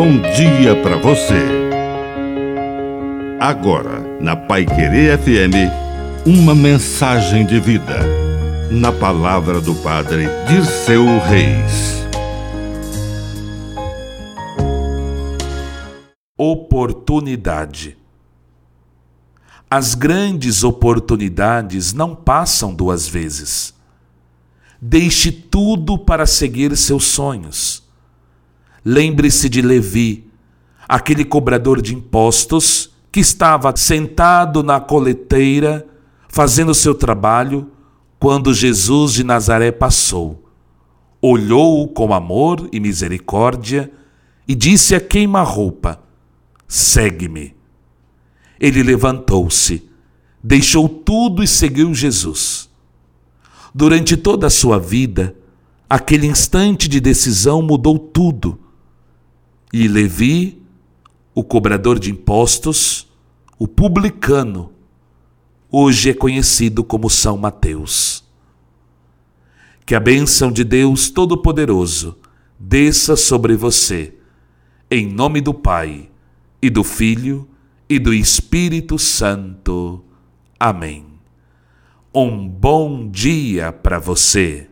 bom dia para você. Agora, na Pai Querer FM, uma mensagem de vida. Na palavra do Padre de seu Reis. Oportunidade. As grandes oportunidades não passam duas vezes. Deixe tudo para seguir seus sonhos. Lembre-se de Levi, aquele cobrador de impostos que estava sentado na coleteira fazendo seu trabalho quando Jesus de Nazaré passou. Olhou-o com amor e misericórdia e disse a queima-roupa: Segue-me. Ele levantou-se, deixou tudo e seguiu Jesus. Durante toda a sua vida, aquele instante de decisão mudou tudo e Levi, o cobrador de impostos, o publicano, hoje é conhecido como São Mateus. Que a bênção de Deus Todo-Poderoso desça sobre você, em nome do Pai, e do Filho, e do Espírito Santo. Amém. Um bom dia para você.